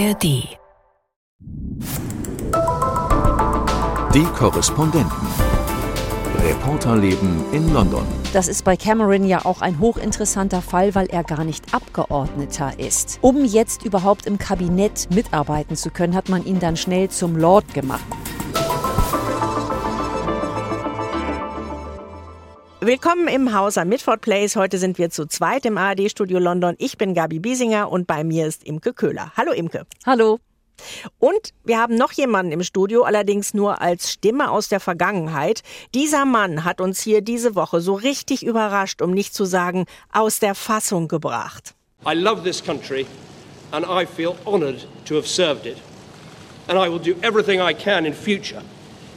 ARD. Die Korrespondenten. Reporterleben in London. Das ist bei Cameron ja auch ein hochinteressanter Fall, weil er gar nicht Abgeordneter ist. Um jetzt überhaupt im Kabinett mitarbeiten zu können, hat man ihn dann schnell zum Lord gemacht. Willkommen im Haus am Midford Place. Heute sind wir zu zweit im ARD-Studio London. Ich bin Gabi Biesinger und bei mir ist Imke Köhler. Hallo Imke. Hallo. Und wir haben noch jemanden im Studio, allerdings nur als Stimme aus der Vergangenheit. Dieser Mann hat uns hier diese Woche so richtig überrascht, um nicht zu sagen aus der Fassung gebracht. I love this country and I feel honored to have served it. And I will do everything I can in future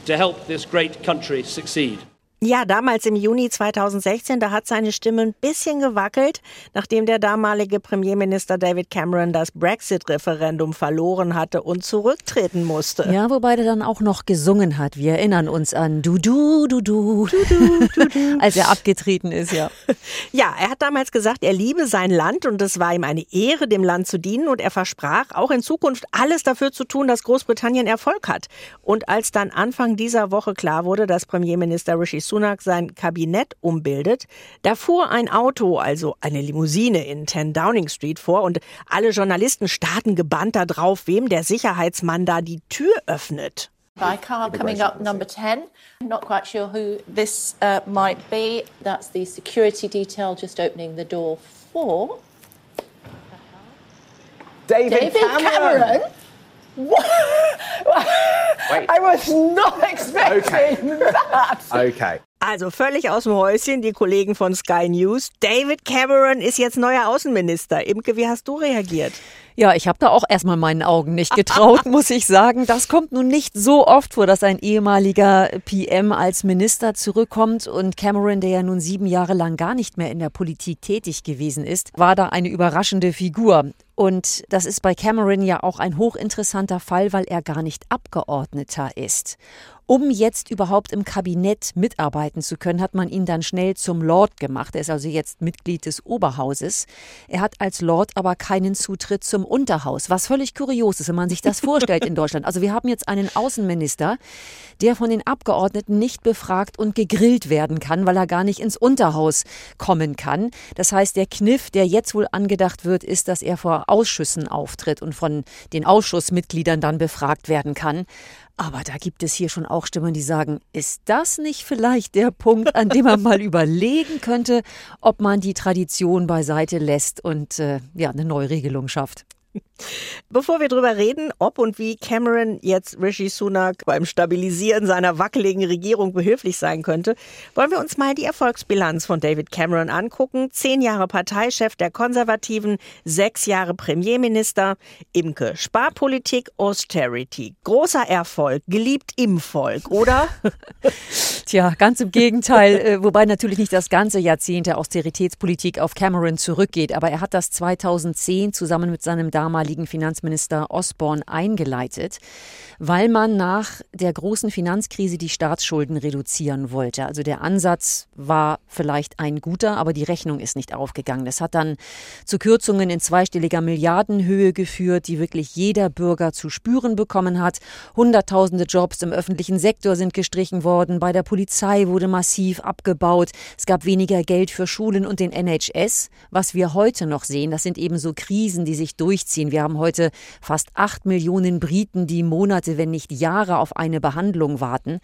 to help this great country succeed. Ja, damals im Juni 2016, da hat seine Stimme ein bisschen gewackelt, nachdem der damalige Premierminister David Cameron das Brexit-Referendum verloren hatte und zurücktreten musste. Ja, wobei der dann auch noch gesungen hat. Wir erinnern uns an Du, du, du, du, du, du, du, du. als er abgetreten ist, ja. Ja, er hat damals gesagt, er liebe sein Land und es war ihm eine Ehre, dem Land zu dienen und er versprach, auch in Zukunft alles dafür zu tun, dass Großbritannien Erfolg hat. Und als dann Anfang dieser Woche klar wurde, dass Premierminister Rishi Sunak Sunak sein Kabinett umbildet, da fuhr ein Auto, also eine Limousine in 10 Downing Street vor und alle Journalisten starten gebannt darauf, wem der Sicherheitsmann da die Tür öffnet. By car coming up number 10. Not quite sure who this uh, might be. That's the security detail just opening the door for David, David Cameron. Cameron. What? Wait. I was not expecting Okay. that. Okay. Also völlig aus dem Häuschen, die Kollegen von Sky News. David Cameron ist jetzt neuer Außenminister. Imke, wie hast du reagiert? Ja, ich habe da auch erstmal meinen Augen nicht getraut, muss ich sagen. Das kommt nun nicht so oft vor, dass ein ehemaliger PM als Minister zurückkommt. Und Cameron, der ja nun sieben Jahre lang gar nicht mehr in der Politik tätig gewesen ist, war da eine überraschende Figur. Und das ist bei Cameron ja auch ein hochinteressanter Fall, weil er gar nicht Abgeordneter ist. Um jetzt überhaupt im Kabinett mitarbeiten zu können, hat man ihn dann schnell zum Lord gemacht. Er ist also jetzt Mitglied des Oberhauses. Er hat als Lord aber keinen Zutritt zum Unterhaus, was völlig kurios ist, wenn man sich das vorstellt in Deutschland. Also wir haben jetzt einen Außenminister, der von den Abgeordneten nicht befragt und gegrillt werden kann, weil er gar nicht ins Unterhaus kommen kann. Das heißt, der Kniff, der jetzt wohl angedacht wird, ist, dass er vor Ausschüssen auftritt und von den Ausschussmitgliedern dann befragt werden kann. Aber da gibt es hier schon auch Stimmen, die sagen, ist das nicht vielleicht der Punkt, an dem man mal überlegen könnte, ob man die Tradition beiseite lässt und äh, ja, eine Neuregelung schafft? Bevor wir drüber reden, ob und wie Cameron jetzt Rishi Sunak beim Stabilisieren seiner wackeligen Regierung behilflich sein könnte, wollen wir uns mal die Erfolgsbilanz von David Cameron angucken. Zehn Jahre Parteichef der Konservativen, sechs Jahre Premierminister, Imke, Sparpolitik, Austerity. Großer Erfolg, geliebt im Volk, oder? Tja, ganz im Gegenteil, äh, wobei natürlich nicht das ganze Jahrzehnt der Austeritätspolitik auf Cameron zurückgeht, aber er hat das 2010 zusammen mit seinem damaligen Finanzminister Osborne eingeleitet, weil man nach der großen Finanzkrise die Staatsschulden reduzieren wollte. Also der Ansatz war vielleicht ein guter, aber die Rechnung ist nicht aufgegangen. Das hat dann zu Kürzungen in zweistelliger Milliardenhöhe geführt, die wirklich jeder Bürger zu spüren bekommen hat. Hunderttausende Jobs im öffentlichen Sektor sind gestrichen worden, bei der Polizei wurde massiv abgebaut, es gab weniger Geld für Schulen und den NHS. Was wir heute noch sehen, das sind eben so Krisen, die sich durchziehen. Wir haben heute fast acht Millionen Briten, die Monate, wenn nicht Jahre auf eine Behandlung warten.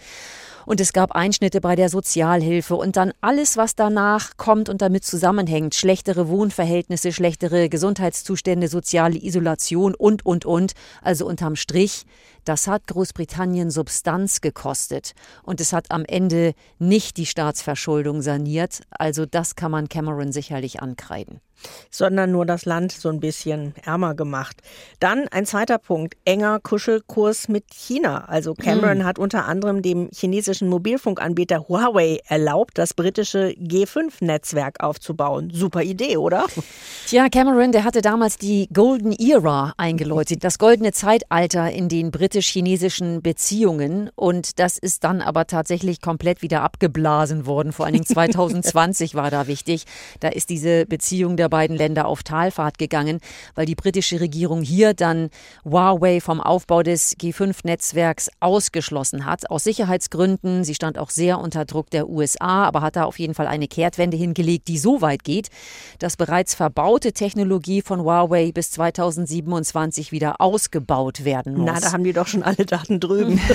Und es gab Einschnitte bei der Sozialhilfe und dann alles, was danach kommt und damit zusammenhängt. Schlechtere Wohnverhältnisse, schlechtere Gesundheitszustände, soziale Isolation und, und, und. Also unterm Strich, das hat Großbritannien Substanz gekostet. Und es hat am Ende nicht die Staatsverschuldung saniert. Also das kann man Cameron sicherlich ankreiden sondern nur das Land so ein bisschen ärmer gemacht. Dann ein zweiter Punkt, enger Kuschelkurs mit China. Also Cameron mhm. hat unter anderem dem chinesischen Mobilfunkanbieter Huawei erlaubt, das britische G5-Netzwerk aufzubauen. Super Idee, oder? Tja, Cameron, der hatte damals die Golden Era eingeläutet, das goldene Zeitalter, in den britisch-chinesischen Beziehungen. Und das ist dann aber tatsächlich komplett wieder abgeblasen worden. Vor allen Dingen 2020 war da wichtig. Da ist diese Beziehung der beiden Länder auf Talfahrt gegangen, weil die britische Regierung hier dann Huawei vom Aufbau des G5-Netzwerks ausgeschlossen hat. Aus Sicherheitsgründen. Sie stand auch sehr unter Druck der USA, aber hat da auf jeden Fall eine Kehrtwende hingelegt, die so weit geht, dass bereits verbaute Technologie von Huawei bis 2027 wieder ausgebaut werden muss. Na, da haben die doch schon alle Daten drüben.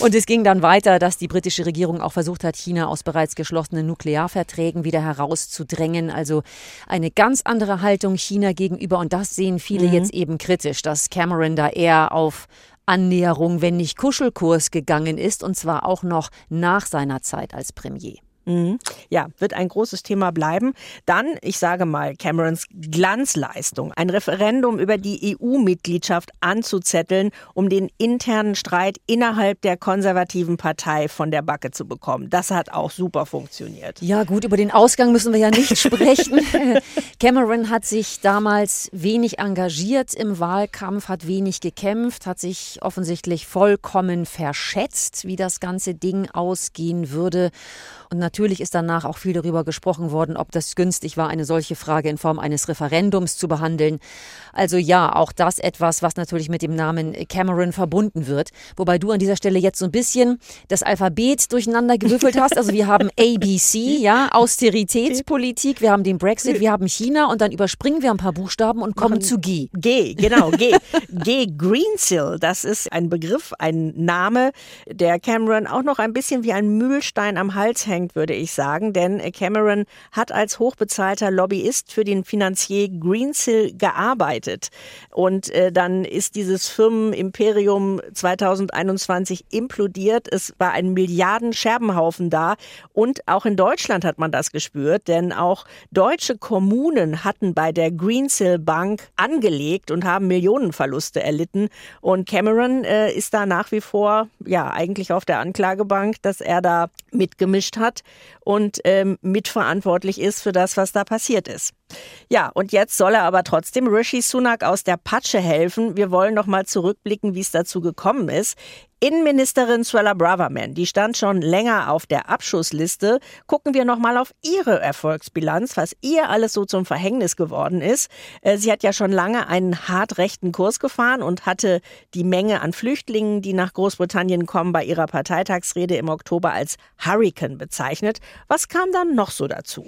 Und es ging dann weiter, dass die britische Regierung auch versucht hat, China aus bereits geschlossenen Nuklearverträgen wieder herauszudrängen. Also eine ganz andere Haltung China gegenüber. Und das sehen viele mhm. jetzt eben kritisch, dass Cameron da eher auf Annäherung, wenn nicht Kuschelkurs gegangen ist, und zwar auch noch nach seiner Zeit als Premier. Mhm. Ja, wird ein großes Thema bleiben. Dann, ich sage mal, Camerons Glanzleistung, ein Referendum über die EU-Mitgliedschaft anzuzetteln, um den internen Streit innerhalb der konservativen Partei von der Backe zu bekommen. Das hat auch super funktioniert. Ja, gut, über den Ausgang müssen wir ja nicht sprechen. Cameron hat sich damals wenig engagiert im Wahlkampf, hat wenig gekämpft, hat sich offensichtlich vollkommen verschätzt, wie das ganze Ding ausgehen würde. Und natürlich ist danach auch viel darüber gesprochen worden, ob das günstig war, eine solche Frage in Form eines Referendums zu behandeln. Also ja, auch das etwas, was natürlich mit dem Namen Cameron verbunden wird. Wobei du an dieser Stelle jetzt so ein bisschen das Alphabet durcheinander gewürfelt hast. Also wir haben ABC, ja, Austeritätspolitik, wir haben den Brexit, wir haben China und dann überspringen wir ein paar Buchstaben und kommen zu G. G, genau, G. G, Greensill, das ist ein Begriff, ein Name, der Cameron auch noch ein bisschen wie ein Mühlstein am Hals hängt anstrengend, würde ich sagen, denn Cameron hat als hochbezahlter Lobbyist für den Finanzier Greensill gearbeitet. Und äh, dann ist dieses Firmenimperium 2021 implodiert. Es war ein Milliarden-Scherbenhaufen da. Und auch in Deutschland hat man das gespürt, denn auch deutsche Kommunen hatten bei der Greensill Bank angelegt und haben Millionenverluste erlitten. Und Cameron äh, ist da nach wie vor, ja, eigentlich auf der Anklagebank, dass er da mitgemischt hat hat und ähm, mitverantwortlich ist für das, was da passiert ist. Ja, und jetzt soll er aber trotzdem Rishi Sunak aus der Patsche helfen. Wir wollen noch mal zurückblicken, wie es dazu gekommen ist. Innenministerin Suella Braverman, die stand schon länger auf der Abschussliste. Gucken wir noch mal auf ihre Erfolgsbilanz, was ihr alles so zum Verhängnis geworden ist. Äh, sie hat ja schon lange einen hart rechten Kurs gefahren und hatte die Menge an Flüchtlingen, die nach Großbritannien kommen, bei ihrer Parteitagsrede im Oktober als Hurricane bezeichnet. Was kam dann noch so dazu?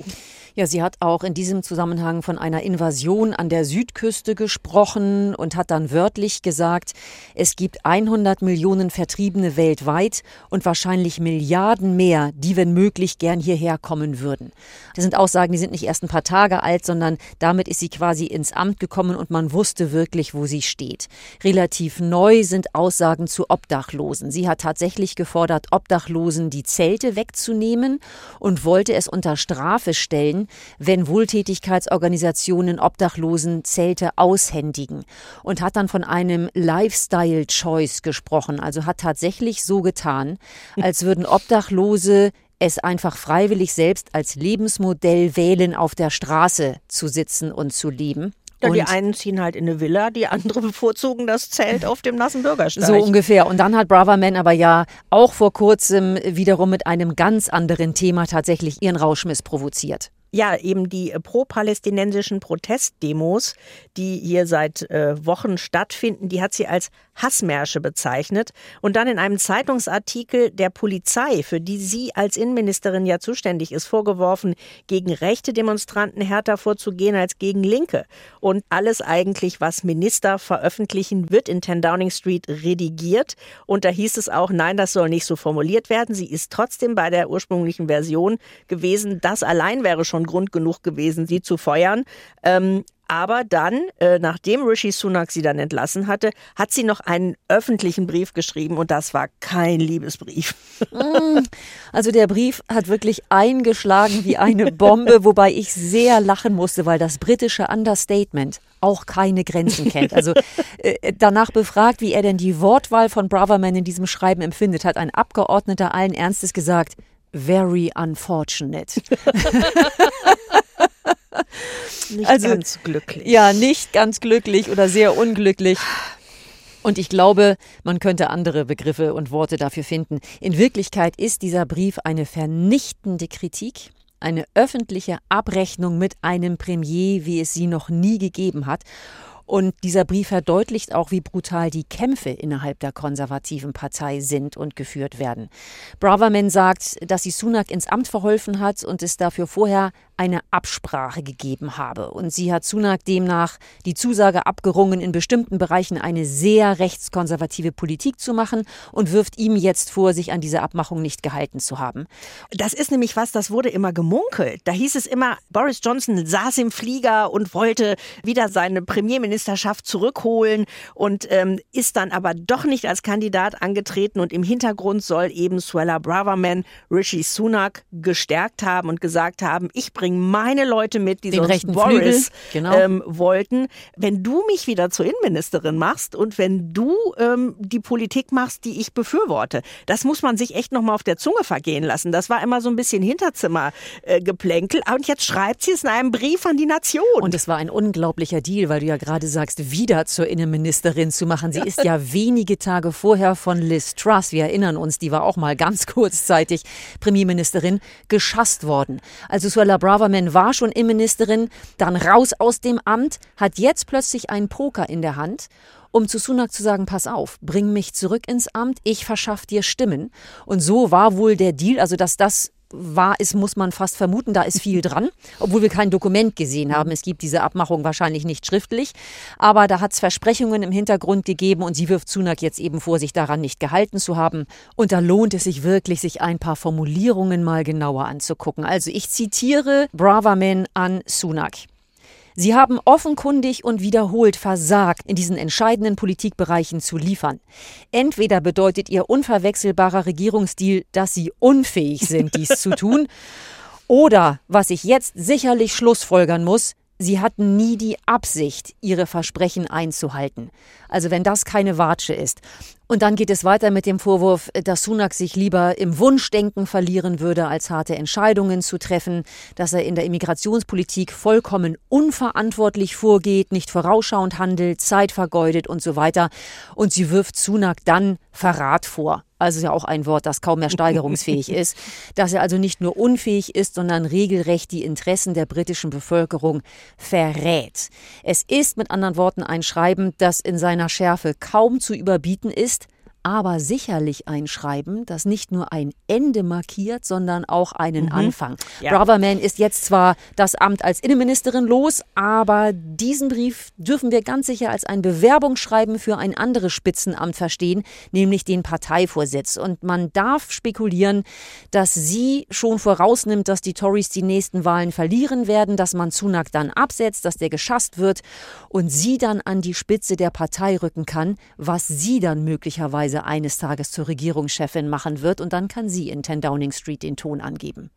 Ja, sie hat auch in diesem Zusammenhang von einer Invasion an der Südküste gesprochen und hat dann wörtlich gesagt, es gibt 100 Millionen Vertriebene weltweit und wahrscheinlich Milliarden mehr, die, wenn möglich, gern hierher kommen würden. Das sind Aussagen, die sind nicht erst ein paar Tage alt, sondern damit ist sie quasi ins Amt gekommen und man wusste wirklich, wo sie steht. Relativ neu sind Aussagen zu Obdachlosen. Sie hat tatsächlich gefordert, Obdachlosen die Zelte wegzunehmen und wollte es unter Strafe stellen, wenn Wohltätigkeitsorganisationen Obdachlosen Zelte aushändigen und hat dann von einem Lifestyle Choice gesprochen, also hat tatsächlich so getan, als würden Obdachlose es einfach freiwillig selbst als Lebensmodell wählen, auf der Straße zu sitzen und zu leben. Ja, die einen ziehen halt in eine Villa, die anderen bevorzugen das Zelt auf dem nassen Bürgersteig. So ungefähr. Und dann hat Braverman aber ja auch vor kurzem wiederum mit einem ganz anderen Thema tatsächlich ihren Rauschmiss provoziert ja, eben die pro-palästinensischen Protestdemos, die hier seit äh, Wochen stattfinden, die hat sie als Hassmärsche bezeichnet und dann in einem Zeitungsartikel der Polizei, für die sie als Innenministerin ja zuständig ist, vorgeworfen, gegen rechte Demonstranten härter vorzugehen als gegen Linke. Und alles eigentlich, was Minister veröffentlichen, wird in 10 Downing Street redigiert. Und da hieß es auch, nein, das soll nicht so formuliert werden. Sie ist trotzdem bei der ursprünglichen Version gewesen. Das allein wäre schon Grund genug gewesen, sie zu feuern. Ähm, aber dann, äh, nachdem Rishi Sunak sie dann entlassen hatte, hat sie noch einen öffentlichen Brief geschrieben und das war kein Liebesbrief. Mm, also der Brief hat wirklich eingeschlagen wie eine Bombe, wobei ich sehr lachen musste, weil das britische Understatement auch keine Grenzen kennt. Also äh, danach befragt, wie er denn die Wortwahl von Braverman in diesem Schreiben empfindet, hat ein Abgeordneter allen Ernstes gesagt, very unfortunate. nicht also, ganz glücklich. Ja, nicht ganz glücklich oder sehr unglücklich. Und ich glaube, man könnte andere Begriffe und Worte dafür finden. In Wirklichkeit ist dieser Brief eine vernichtende Kritik, eine öffentliche Abrechnung mit einem Premier, wie es sie noch nie gegeben hat. Und dieser Brief verdeutlicht auch, wie brutal die Kämpfe innerhalb der konservativen Partei sind und geführt werden. Braverman sagt, dass sie Sunak ins Amt verholfen hat und es dafür vorher eine Absprache gegeben habe. Und sie hat Sunak demnach die Zusage abgerungen, in bestimmten Bereichen eine sehr rechtskonservative Politik zu machen und wirft ihm jetzt vor, sich an diese Abmachung nicht gehalten zu haben. Das ist nämlich was, das wurde immer gemunkelt. Da hieß es immer, Boris Johnson saß im Flieger und wollte wieder seine Premierministerschaft zurückholen und ähm, ist dann aber doch nicht als Kandidat angetreten. Und im Hintergrund soll eben Suella Braverman Rishi Sunak gestärkt haben und gesagt haben, ich bringe bringen meine Leute mit, die Den sonst Boris genau. ähm, wollten. Wenn du mich wieder zur Innenministerin machst und wenn du ähm, die Politik machst, die ich befürworte, das muss man sich echt nochmal auf der Zunge vergehen lassen. Das war immer so ein bisschen Hinterzimmergeplänkel. Äh, und jetzt schreibt sie es in einem Brief an die Nation. Und es war ein unglaublicher Deal, weil du ja gerade sagst, wieder zur Innenministerin zu machen. Sie ist ja wenige Tage vorher von Liz Truss, wir erinnern uns, die war auch mal ganz kurzzeitig Premierministerin, geschasst worden. Also Suella Brown Braverman war schon Innenministerin, dann raus aus dem Amt, hat jetzt plötzlich einen Poker in der Hand um zu Sunak zu sagen, pass auf, bring mich zurück ins Amt, ich verschaff dir Stimmen. Und so war wohl der Deal, also dass das wahr ist, muss man fast vermuten, da ist viel dran, obwohl wir kein Dokument gesehen haben. Es gibt diese Abmachung wahrscheinlich nicht schriftlich, aber da hat es Versprechungen im Hintergrund gegeben und sie wirft Sunak jetzt eben vor, sich daran nicht gehalten zu haben. Und da lohnt es sich wirklich, sich ein paar Formulierungen mal genauer anzugucken. Also ich zitiere Braverman an Sunak. Sie haben offenkundig und wiederholt versagt, in diesen entscheidenden Politikbereichen zu liefern. Entweder bedeutet Ihr unverwechselbarer Regierungsstil, dass Sie unfähig sind, dies zu tun, oder, was ich jetzt sicherlich schlussfolgern muss, Sie hatten nie die Absicht, ihre Versprechen einzuhalten. Also wenn das keine Watsche ist. Und dann geht es weiter mit dem Vorwurf, dass Sunak sich lieber im Wunschdenken verlieren würde, als harte Entscheidungen zu treffen, dass er in der Immigrationspolitik vollkommen unverantwortlich vorgeht, nicht vorausschauend handelt, Zeit vergeudet und so weiter. Und sie wirft Sunak dann Verrat vor. Also ja auch ein Wort, das kaum mehr steigerungsfähig ist, dass er also nicht nur unfähig ist, sondern regelrecht die Interessen der britischen Bevölkerung verrät. Es ist mit anderen Worten ein Schreiben, das in seiner Schärfe kaum zu überbieten ist, aber sicherlich ein Schreiben, das nicht nur ein Ende markiert, sondern auch einen mhm. Anfang. Ja. Braverman ist jetzt zwar das Amt als Innenministerin los, aber diesen Brief dürfen wir ganz sicher als ein Bewerbungsschreiben für ein anderes Spitzenamt verstehen, nämlich den Parteivorsitz. Und man darf spekulieren, dass sie schon vorausnimmt, dass die Tories die nächsten Wahlen verlieren werden, dass man Sunak dann absetzt, dass der geschasst wird und sie dann an die Spitze der Partei rücken kann, was sie dann möglicherweise Weise eines Tages zur Regierungschefin machen wird und dann kann sie in 10 Downing Street den Ton angeben.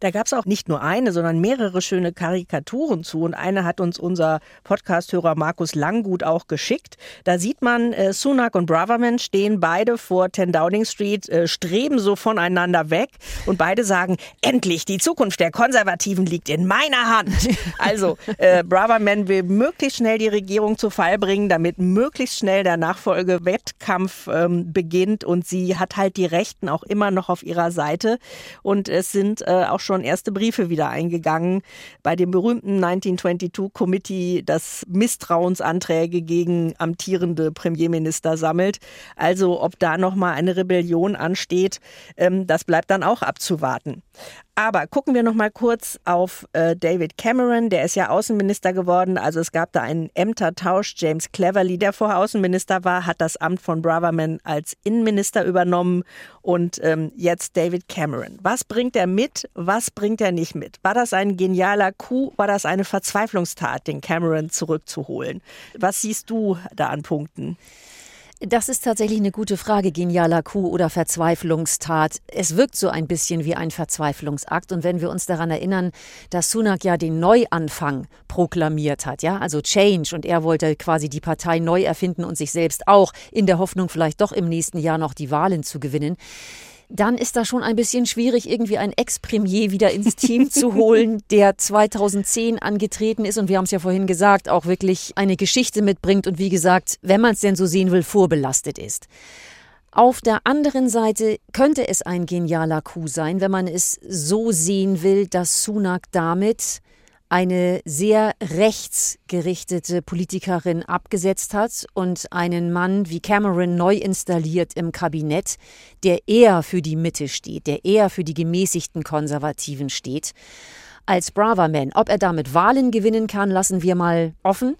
Da gab es auch nicht nur eine, sondern mehrere schöne Karikaturen zu. Und eine hat uns unser Podcasthörer Markus Langgut auch geschickt. Da sieht man, äh, Sunak und Braverman stehen beide vor 10 Downing Street, äh, streben so voneinander weg. Und beide sagen, endlich, die Zukunft der Konservativen liegt in meiner Hand. Also, äh, Braverman will möglichst schnell die Regierung zu Fall bringen, damit möglichst schnell der Nachfolgewettkampf ähm, beginnt. Und sie hat halt die Rechten auch immer noch auf ihrer Seite. Und es sind äh, auch schon erste Briefe wieder eingegangen bei dem berühmten 1922 Committee, das Misstrauensanträge gegen amtierende Premierminister sammelt. Also ob da noch mal eine Rebellion ansteht, ähm, das bleibt dann auch abzuwarten. Aber gucken wir noch mal kurz auf äh, David Cameron, der ist ja Außenminister geworden. Also es gab da einen Ämtertausch. James Cleverly, der vorher Außenminister war, hat das Amt von Braverman als Innenminister übernommen und ähm, jetzt David Cameron. Was bringt er mit? Was bringt er nicht mit? War das ein genialer Coup? War das eine Verzweiflungstat, den Cameron zurückzuholen? Was siehst du da an Punkten? Das ist tatsächlich eine gute Frage, genialer Coup oder Verzweiflungstat. Es wirkt so ein bisschen wie ein Verzweiflungsakt. Und wenn wir uns daran erinnern, dass Sunak ja den Neuanfang proklamiert hat, ja, also Change, und er wollte quasi die Partei neu erfinden und sich selbst auch, in der Hoffnung, vielleicht doch im nächsten Jahr noch die Wahlen zu gewinnen dann ist das schon ein bisschen schwierig, irgendwie einen Ex-Premier wieder ins Team zu holen, der 2010 angetreten ist und wir haben es ja vorhin gesagt, auch wirklich eine Geschichte mitbringt und wie gesagt, wenn man es denn so sehen will, vorbelastet ist. Auf der anderen Seite könnte es ein genialer Coup sein, wenn man es so sehen will, dass Sunak damit eine sehr rechtsgerichtete Politikerin abgesetzt hat und einen Mann wie Cameron neu installiert im Kabinett, der eher für die Mitte steht, der eher für die gemäßigten Konservativen steht als Braverman. Ob er damit Wahlen gewinnen kann, lassen wir mal offen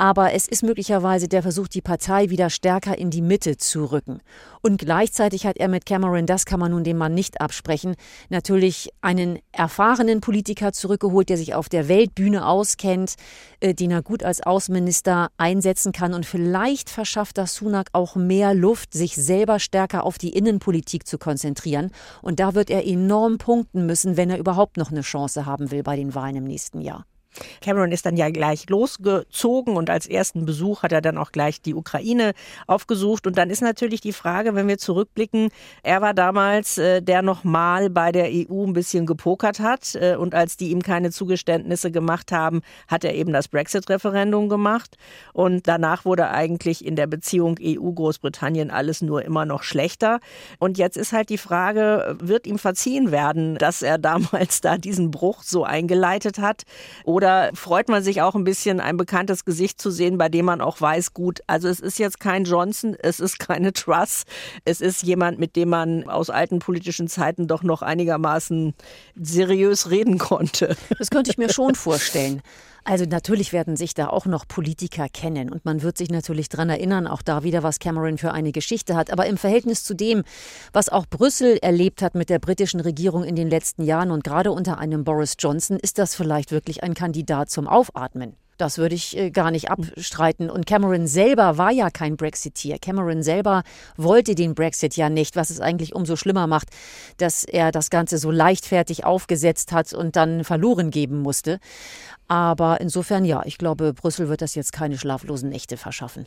aber es ist möglicherweise der Versuch, die Partei wieder stärker in die Mitte zu rücken. Und gleichzeitig hat er mit Cameron, das kann man nun dem Mann nicht absprechen, natürlich einen erfahrenen Politiker zurückgeholt, der sich auf der Weltbühne auskennt, äh, den er gut als Außenminister einsetzen kann. Und vielleicht verschafft das Sunak auch mehr Luft, sich selber stärker auf die Innenpolitik zu konzentrieren. Und da wird er enorm punkten müssen, wenn er überhaupt noch eine Chance haben will bei den Wahlen im nächsten Jahr. Cameron ist dann ja gleich losgezogen und als ersten Besuch hat er dann auch gleich die Ukraine aufgesucht. Und dann ist natürlich die Frage, wenn wir zurückblicken, er war damals äh, der nochmal bei der EU ein bisschen gepokert hat. Äh, und als die ihm keine Zugeständnisse gemacht haben, hat er eben das Brexit-Referendum gemacht. Und danach wurde eigentlich in der Beziehung EU-Großbritannien alles nur immer noch schlechter. Und jetzt ist halt die Frage, wird ihm verziehen werden, dass er damals da diesen Bruch so eingeleitet hat? Oder oder freut man sich auch ein bisschen, ein bekanntes Gesicht zu sehen, bei dem man auch weiß, gut, also es ist jetzt kein Johnson, es ist keine Truss, es ist jemand, mit dem man aus alten politischen Zeiten doch noch einigermaßen seriös reden konnte. Das könnte ich mir schon vorstellen. Also natürlich werden sich da auch noch Politiker kennen und man wird sich natürlich daran erinnern, auch da wieder, was Cameron für eine Geschichte hat. Aber im Verhältnis zu dem, was auch Brüssel erlebt hat mit der britischen Regierung in den letzten Jahren und gerade unter einem Boris Johnson, ist das vielleicht wirklich ein Kandidat zum Aufatmen. Das würde ich äh, gar nicht abstreiten. Und Cameron selber war ja kein Brexiteer. Cameron selber wollte den Brexit ja nicht, was es eigentlich umso schlimmer macht, dass er das Ganze so leichtfertig aufgesetzt hat und dann verloren geben musste. Aber insofern ja, ich glaube, Brüssel wird das jetzt keine schlaflosen Nächte verschaffen.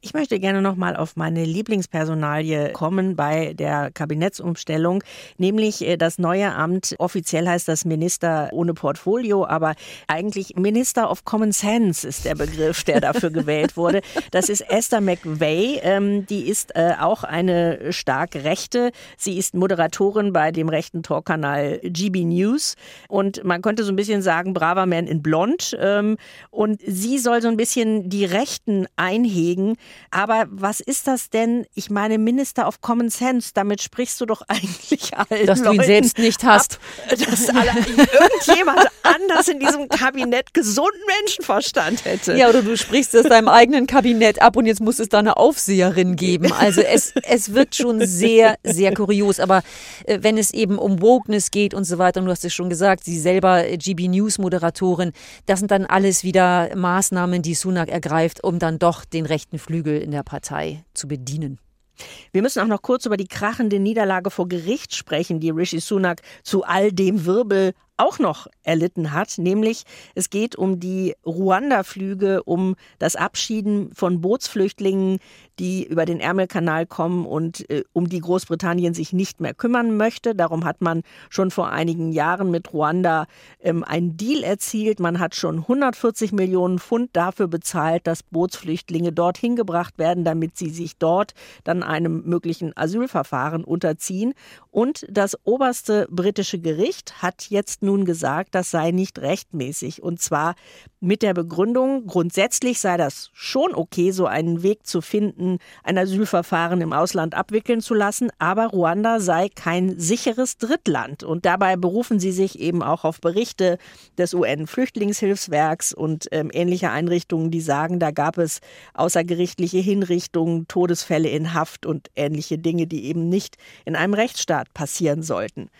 Ich möchte gerne noch mal auf meine Lieblingspersonalie kommen bei der Kabinettsumstellung, nämlich äh, das neue Amt. Offiziell heißt das Minister ohne Portfolio, aber eigentlich Minister of Common Sense ist der Begriff, der dafür gewählt wurde. Das ist Esther McVeigh. Ähm, die ist äh, auch eine stark rechte. Sie ist Moderatorin bei dem rechten Talkkanal GB News und man könnte so ein bisschen sagen, braver Man in Blond. Ähm, und sie soll so ein bisschen die Rechten einhegen kriegen. Aber was ist das denn? Ich meine, Minister of Common Sense, damit sprichst du doch eigentlich allen Dass Leuten du ihn selbst nicht hast. Ab, dass alle, irgendjemand anders in diesem Kabinett gesunden Menschenverstand hätte. Ja, oder du sprichst es deinem eigenen Kabinett ab und jetzt muss es da eine Aufseherin geben. Also es, es wird schon sehr, sehr kurios. Aber äh, wenn es eben um Wokeness geht und so weiter, und du hast es schon gesagt, sie selber äh, GB News Moderatorin, das sind dann alles wieder Maßnahmen, die Sunak ergreift, um dann doch den Recht rechten Flügel in der Partei zu bedienen. Wir müssen auch noch kurz über die krachende Niederlage vor Gericht sprechen, die Rishi Sunak zu all dem Wirbel auch noch erlitten hat, nämlich es geht um die Ruanda-Flüge, um das Abschieden von Bootsflüchtlingen, die über den Ärmelkanal kommen und äh, um die Großbritannien sich nicht mehr kümmern möchte. Darum hat man schon vor einigen Jahren mit Ruanda ähm, einen Deal erzielt. Man hat schon 140 Millionen Pfund dafür bezahlt, dass Bootsflüchtlinge dorthin gebracht werden, damit sie sich dort dann einem möglichen Asylverfahren unterziehen. Und das oberste britische Gericht hat jetzt nun gesagt, das sei nicht rechtmäßig. Und zwar mit der Begründung, grundsätzlich sei das schon okay, so einen Weg zu finden, ein Asylverfahren im Ausland abwickeln zu lassen, aber Ruanda sei kein sicheres Drittland. Und dabei berufen sie sich eben auch auf Berichte des UN-Flüchtlingshilfswerks und ähm, ähnlicher Einrichtungen, die sagen, da gab es außergerichtliche Hinrichtungen, Todesfälle in Haft und ähnliche Dinge, die eben nicht in einem Rechtsstaat passieren sollten.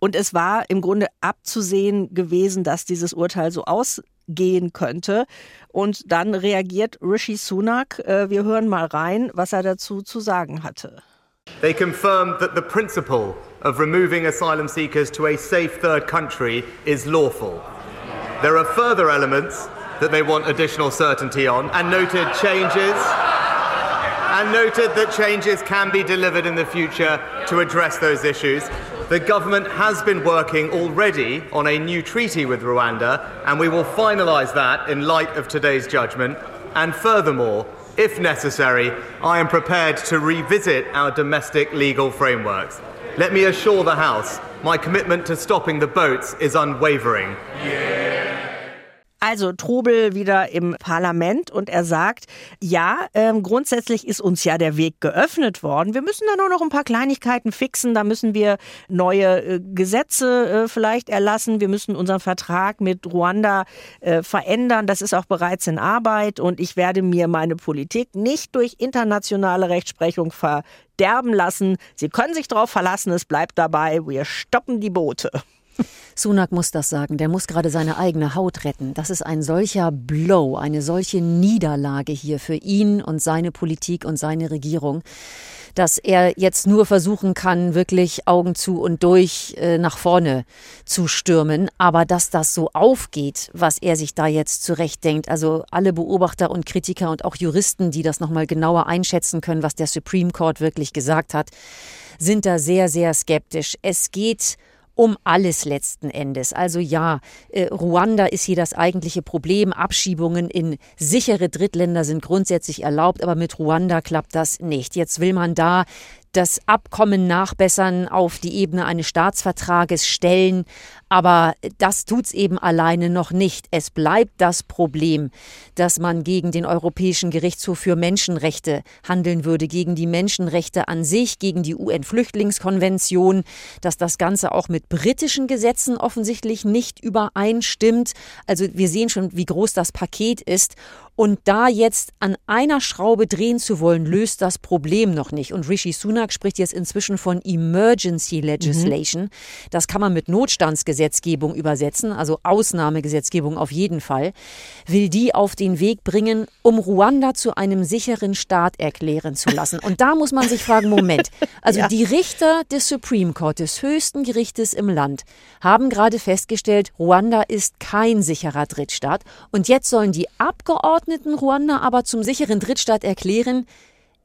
Und es war im Grunde abzusehen gewesen, dass dieses Urteil so ausgehen könnte. Und dann reagiert Rishi Sunak. Äh, wir hören mal rein, was er dazu zu sagen hatte. They confirmed that the principle of removing asylum seekers to a safe third country is lawful. There are further elements that they want additional certainty on and noted changes and noted that changes can be delivered in the future to address those issues. The government has been working already on a new treaty with Rwanda, and we will finalise that in light of today's judgment. And furthermore, if necessary, I am prepared to revisit our domestic legal frameworks. Let me assure the House my commitment to stopping the boats is unwavering. Yeah. Also Trubel wieder im Parlament und er sagt, ja, ähm, grundsätzlich ist uns ja der Weg geöffnet worden. Wir müssen da nur noch ein paar Kleinigkeiten fixen. Da müssen wir neue äh, Gesetze äh, vielleicht erlassen. Wir müssen unseren Vertrag mit Ruanda äh, verändern. Das ist auch bereits in Arbeit und ich werde mir meine Politik nicht durch internationale Rechtsprechung verderben lassen. Sie können sich darauf verlassen, es bleibt dabei. Wir stoppen die Boote. Sunak muss das sagen, der muss gerade seine eigene Haut retten. Das ist ein solcher Blow, eine solche Niederlage hier für ihn und seine Politik und seine Regierung, dass er jetzt nur versuchen kann, wirklich Augen zu und durch äh, nach vorne zu stürmen. Aber dass das so aufgeht, was er sich da jetzt zurechtdenkt, also alle Beobachter und Kritiker und auch Juristen, die das nochmal genauer einschätzen können, was der Supreme Court wirklich gesagt hat, sind da sehr, sehr skeptisch. Es geht um alles letzten Endes. Also ja, äh, Ruanda ist hier das eigentliche Problem. Abschiebungen in sichere Drittländer sind grundsätzlich erlaubt, aber mit Ruanda klappt das nicht. Jetzt will man da das Abkommen nachbessern, auf die Ebene eines Staatsvertrages stellen. Aber das tut's eben alleine noch nicht. Es bleibt das Problem, dass man gegen den Europäischen Gerichtshof für Menschenrechte handeln würde, gegen die Menschenrechte an sich, gegen die UN-Flüchtlingskonvention, dass das Ganze auch mit britischen Gesetzen offensichtlich nicht übereinstimmt. Also wir sehen schon, wie groß das Paket ist. Und da jetzt an einer Schraube drehen zu wollen, löst das Problem noch nicht. Und Rishi Sunak spricht jetzt inzwischen von Emergency Legislation. Mhm. Das kann man mit Notstandsgesetzgebung übersetzen, also Ausnahmegesetzgebung auf jeden Fall. Will die auf den Weg bringen, um Ruanda zu einem sicheren Staat erklären zu lassen. Und da muss man sich fragen, Moment. Also ja. die Richter des Supreme Court, des höchsten Gerichtes im Land, haben gerade festgestellt, Ruanda ist kein sicherer Drittstaat. Und jetzt sollen die Abgeordneten bewaffneten Ruanda aber zum sicheren Drittstaat erklären,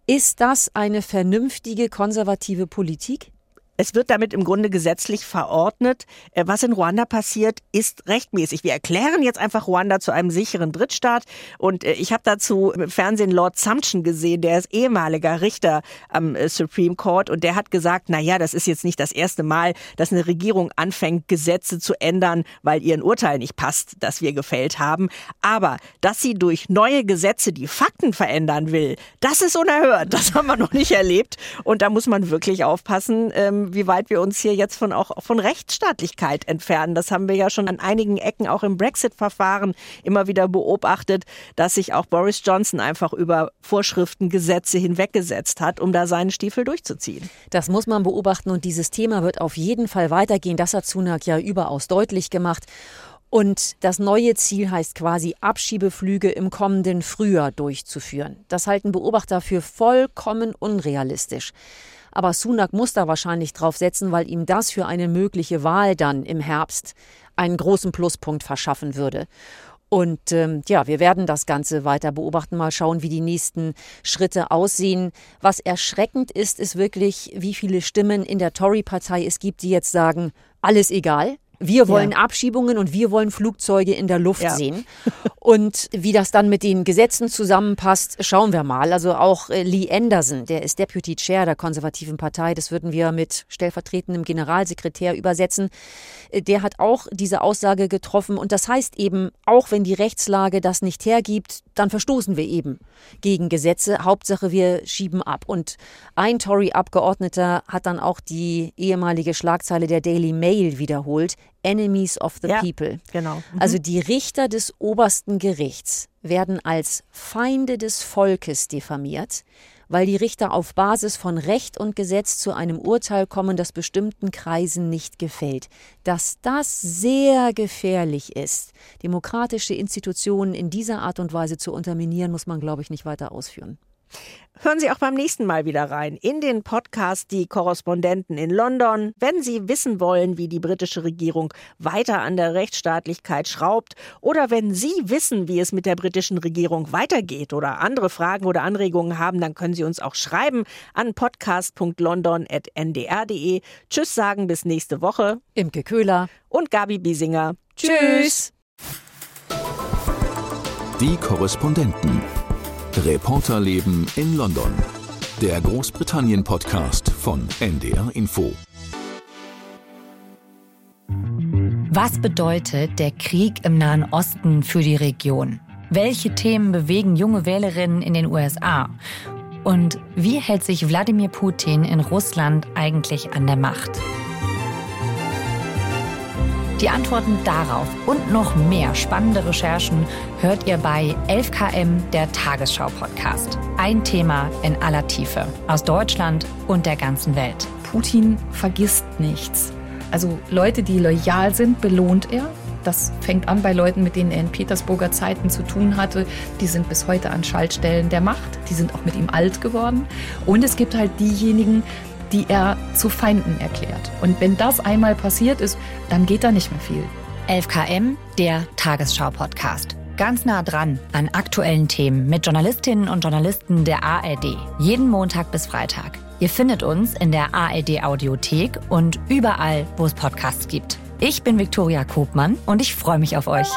ist das eine vernünftige konservative Politik? Es wird damit im Grunde gesetzlich verordnet, äh, was in Ruanda passiert, ist rechtmäßig. Wir erklären jetzt einfach Ruanda zu einem sicheren Drittstaat. Und äh, ich habe dazu im Fernsehen Lord Sumption gesehen, der ist ehemaliger Richter am äh, Supreme Court und der hat gesagt, na ja, das ist jetzt nicht das erste Mal, dass eine Regierung anfängt, Gesetze zu ändern, weil ihr ein Urteil nicht passt, das wir gefällt haben. Aber dass sie durch neue Gesetze die Fakten verändern will, das ist unerhört. Das haben wir noch nicht erlebt. Und da muss man wirklich aufpassen, ähm, wie weit wir uns hier jetzt von auch von Rechtsstaatlichkeit entfernen. Das haben wir ja schon an einigen Ecken auch im Brexit-Verfahren immer wieder beobachtet, dass sich auch Boris Johnson einfach über Vorschriften, Gesetze hinweggesetzt hat, um da seinen Stiefel durchzuziehen. Das muss man beobachten und dieses Thema wird auf jeden Fall weitergehen. Das hat Sunak ja überaus deutlich gemacht. Und das neue Ziel heißt quasi, Abschiebeflüge im kommenden Frühjahr durchzuführen. Das halten Beobachter für vollkommen unrealistisch. Aber Sunak muss da wahrscheinlich drauf setzen, weil ihm das für eine mögliche Wahl dann im Herbst einen großen Pluspunkt verschaffen würde. Und ähm, ja, wir werden das Ganze weiter beobachten, mal schauen, wie die nächsten Schritte aussehen. Was erschreckend ist, ist wirklich, wie viele Stimmen in der Tory-Partei es gibt, die jetzt sagen, alles egal. Wir wollen ja. Abschiebungen und wir wollen Flugzeuge in der Luft ja. sehen. Und wie das dann mit den Gesetzen zusammenpasst, schauen wir mal. Also auch äh, Lee Anderson, der ist Deputy Chair der konservativen Partei, das würden wir mit stellvertretendem Generalsekretär übersetzen. Äh, der hat auch diese Aussage getroffen. Und das heißt eben, auch wenn die Rechtslage das nicht hergibt, dann verstoßen wir eben gegen Gesetze. Hauptsache, wir schieben ab. Und ein Tory-Abgeordneter hat dann auch die ehemalige Schlagzeile der Daily Mail wiederholt. Enemies of the ja, People. Genau. Mhm. Also die Richter des obersten Gerichts werden als Feinde des Volkes diffamiert, weil die Richter auf Basis von Recht und Gesetz zu einem Urteil kommen, das bestimmten Kreisen nicht gefällt. Dass das sehr gefährlich ist, demokratische Institutionen in dieser Art und Weise zu unterminieren, muss man, glaube ich, nicht weiter ausführen. Hören Sie auch beim nächsten Mal wieder rein in den Podcast Die Korrespondenten in London. Wenn Sie wissen wollen, wie die britische Regierung weiter an der Rechtsstaatlichkeit schraubt oder wenn Sie wissen, wie es mit der britischen Regierung weitergeht oder andere Fragen oder Anregungen haben, dann können Sie uns auch schreiben an podcast.london.ndr.de. Tschüss sagen bis nächste Woche. Imke Köhler und Gabi Biesinger. Tschüss. Die Korrespondenten. Reporterleben in London. Der Großbritannien-Podcast von NDR Info. Was bedeutet der Krieg im Nahen Osten für die Region? Welche Themen bewegen junge Wählerinnen in den USA? Und wie hält sich Wladimir Putin in Russland eigentlich an der Macht? Die Antworten darauf und noch mehr spannende Recherchen hört ihr bei 11KM, der Tagesschau-Podcast. Ein Thema in aller Tiefe aus Deutschland und der ganzen Welt. Putin vergisst nichts. Also Leute, die loyal sind, belohnt er. Das fängt an bei Leuten, mit denen er in Petersburger Zeiten zu tun hatte. Die sind bis heute an Schaltstellen der Macht. Die sind auch mit ihm alt geworden. Und es gibt halt diejenigen, die er zu Feinden erklärt. Und wenn das einmal passiert ist, dann geht da nicht mehr viel. 11KM, der Tagesschau-Podcast. Ganz nah dran an aktuellen Themen mit Journalistinnen und Journalisten der ARD. Jeden Montag bis Freitag. Ihr findet uns in der ARD Audiothek und überall, wo es Podcasts gibt. Ich bin Viktoria Kobmann und ich freue mich auf euch.